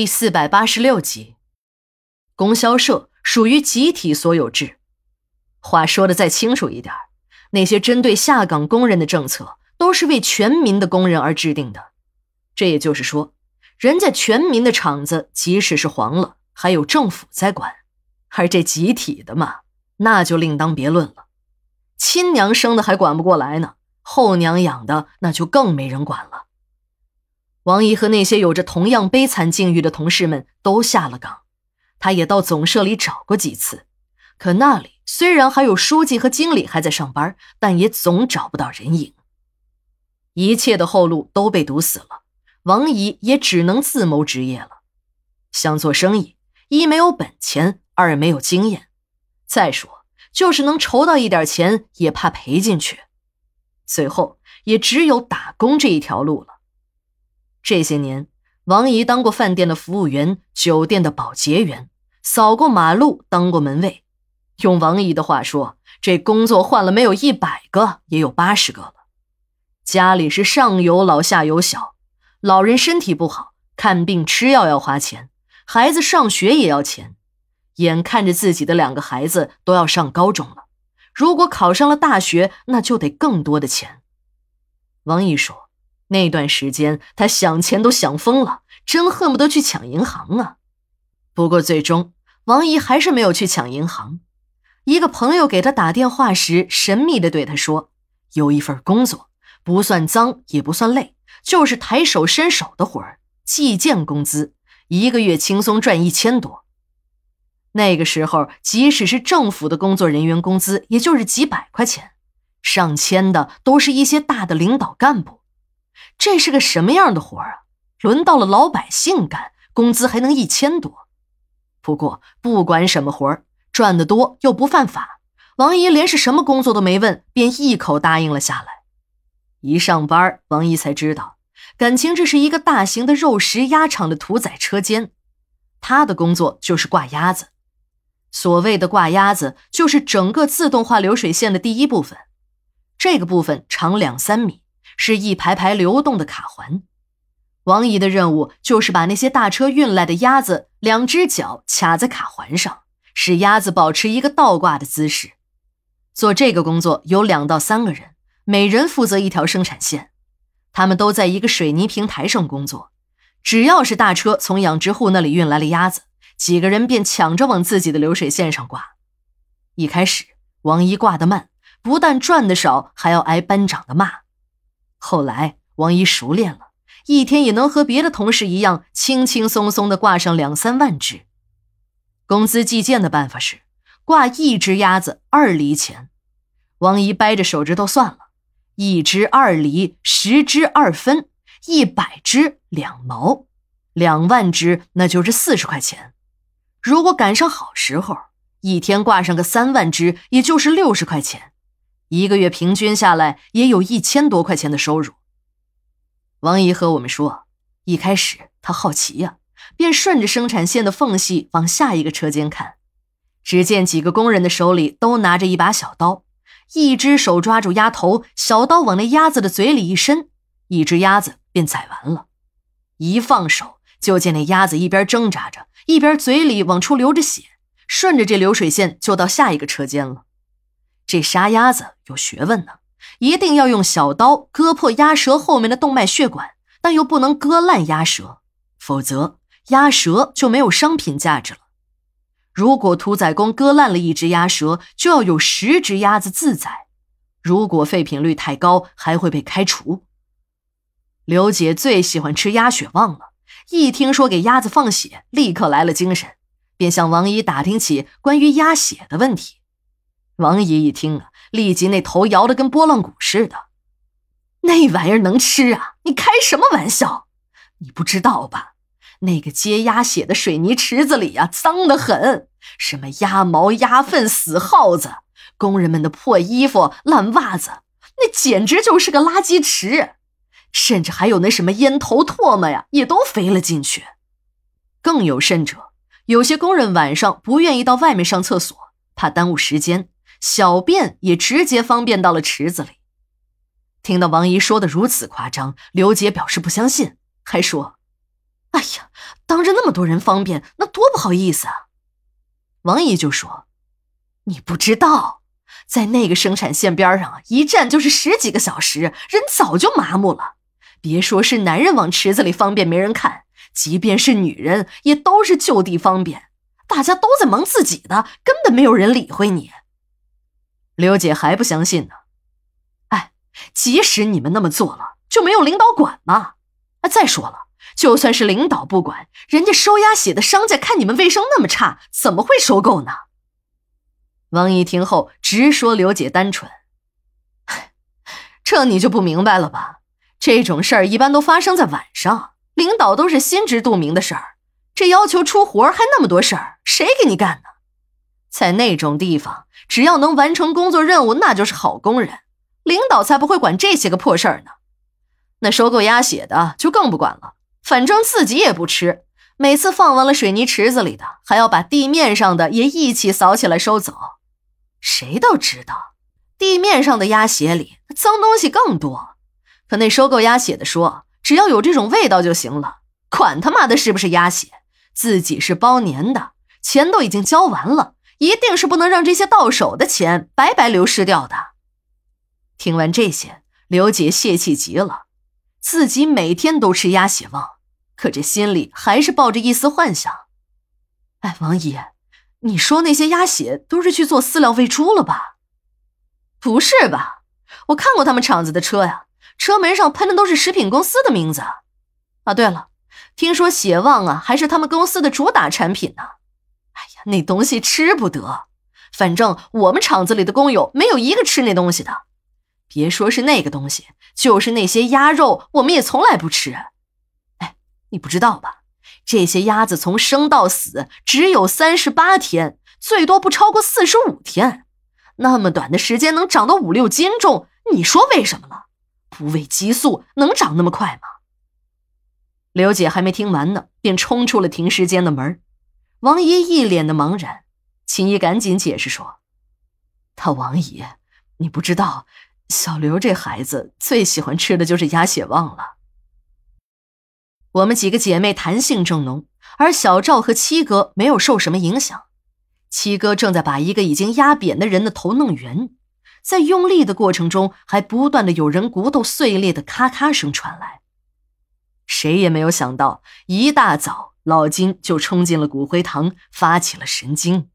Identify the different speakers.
Speaker 1: 第四百八十六集，供销社属于集体所有制。话说的再清楚一点，那些针对下岗工人的政策，都是为全民的工人而制定的。这也就是说，人家全民的厂子，即使是黄了，还有政府在管；而这集体的嘛，那就另当别论了。亲娘生的还管不过来呢，后娘养的那就更没人管了。王姨和那些有着同样悲惨境遇的同事们都下了岗，她也到总社里找过几次，可那里虽然还有书记和经理还在上班，但也总找不到人影。一切的后路都被堵死了，王姨也只能自谋职业了。想做生意，一没有本钱，二没有经验，再说就是能筹到一点钱，也怕赔进去，最后也只有打工这一条路了。这些年，王姨当过饭店的服务员，酒店的保洁员，扫过马路，当过门卫。用王姨的话说，这工作换了没有一百个，也有八十个了。家里是上有老下有小，老人身体不好，看病吃药要花钱，孩子上学也要钱。眼看着自己的两个孩子都要上高中了，如果考上了大学，那就得更多的钱。王姨说。那段时间，他想钱都想疯了，真恨不得去抢银行啊！不过最终，王姨还是没有去抢银行。一个朋友给他打电话时，神秘的对他说：“有一份工作，不算脏，也不算累，就是抬手伸手的活儿，计件工资，一个月轻松赚一千多。”那个时候，即使是政府的工作人员工资，也就是几百块钱，上千的都是一些大的领导干部。这是个什么样的活啊？轮到了老百姓干，工资还能一千多。不过不管什么活，赚得多又不犯法，王姨连是什么工作都没问，便一口答应了下来。一上班，王姨才知道，感情这是一个大型的肉食鸭场的屠宰车间。她的工作就是挂鸭子。所谓的挂鸭子，就是整个自动化流水线的第一部分。这个部分长两三米。是一排排流动的卡环，王姨的任务就是把那些大车运来的鸭子两只脚卡在卡环上，使鸭子保持一个倒挂的姿势。做这个工作有两到三个人，每人负责一条生产线，他们都在一个水泥平台上工作。只要是大车从养殖户那里运来了鸭子，几个人便抢着往自己的流水线上挂。一开始，王姨挂得慢，不但赚得少，还要挨班长的骂。后来，王姨熟练了，一天也能和别的同事一样轻轻松松地挂上两三万只。工资计件的办法是，挂一只鸭子二厘钱。王姨掰着手指头算了，一只二厘，十只二分，一百只两毛，两万只那就是四十块钱。如果赶上好时候，一天挂上个三万只，也就是六十块钱。一个月平均下来也有一千多块钱的收入。王姨和我们说，一开始她好奇呀，便顺着生产线的缝隙往下一个车间看，只见几个工人的手里都拿着一把小刀，一只手抓住鸭头，小刀往那鸭子的嘴里一伸，一只鸭子便宰完了。一放手，就见那鸭子一边挣扎着，一边嘴里往出流着血，顺着这流水线就到下一个车间了。这杀鸭子有学问呢，一定要用小刀割破鸭舌后面的动脉血管，但又不能割烂鸭舌，否则鸭舌就没有商品价值了。如果屠宰工割烂了一只鸭舌，就要有十只鸭子自宰，如果废品率太高，还会被开除。刘姐最喜欢吃鸭血旺了，一听说给鸭子放血，立刻来了精神，便向王姨打听起关于鸭血的问题。王姨一听啊，立即那头摇得跟拨浪鼓似的。那玩意儿能吃啊？你开什么玩笑？你不知道吧？那个接鸭血的水泥池子里呀，脏得很，什么鸭毛、鸭粪、死耗子，工人们的破衣服、烂袜子，那简直就是个垃圾池。甚至还有那什么烟头、唾沫呀，也都飞了进去。更有甚者，有些工人晚上不愿意到外面上厕所，怕耽误时间。小便也直接方便到了池子里。听到王姨说的如此夸张，刘姐表示不相信，还说：“哎呀，当着那么多人方便，那多不好意思啊！王姨就说：“你不知道，在那个生产线边上，一站就是十几个小时，人早就麻木了。别说是男人往池子里方便没人看，即便是女人，也都是就地方便。大家都在忙自己的，根本没有人理会你。”刘姐还不相信呢。哎，即使你们那么做了，就没有领导管吗？啊，再说了。就算是领导不管，人家收鸭血的商家看你们卫生那么差，怎么会收购呢？王姨听后直说刘姐单纯，这你就不明白了吧？这种事儿一般都发生在晚上，领导都是心知肚明的事儿。这要求出活还那么多事儿，谁给你干呢？在那种地方，只要能完成工作任务，那就是好工人。领导才不会管这些个破事儿呢。那收购鸭血的就更不管了。反正自己也不吃，每次放完了水泥池子里的，还要把地面上的也一起扫起来收走。谁都知道，地面上的鸭血里脏东西更多。可那收购鸭血的说，只要有这种味道就行了，管他妈的是不是鸭血，自己是包年的，钱都已经交完了，一定是不能让这些到手的钱白白流失掉的。听完这些，刘姐泄气极了。自己每天都吃鸭血旺，可这心里还是抱着一丝幻想。哎，王姨，你说那些鸭血都是去做饲料喂猪了吧？不是吧？我看过他们厂子的车呀，车门上喷的都是食品公司的名字。啊，对了，听说血旺啊还是他们公司的主打产品呢。哎呀，那东西吃不得，反正我们厂子里的工友没有一个吃那东西的。别说是那个东西，就是那些鸭肉，我们也从来不吃。哎，你不知道吧？这些鸭子从生到死只有三十八天，最多不超过四十五天。那么短的时间能长到五六斤重，你说为什么了？不喂激素能长那么快吗？刘姐还没听完呢，便冲出了停尸间的门。王姨一脸的茫然，秦姨赶紧解释说：“他王姨，你不知道。”小刘这孩子最喜欢吃的就是鸭血旺了。我们几个姐妹谈性正浓，而小赵和七哥没有受什么影响。七哥正在把一个已经压扁的人的头弄圆，在用力的过程中，还不断的有人骨头碎裂的咔咔声传来。谁也没有想到，一大早老金就冲进了骨灰堂，发起了神经。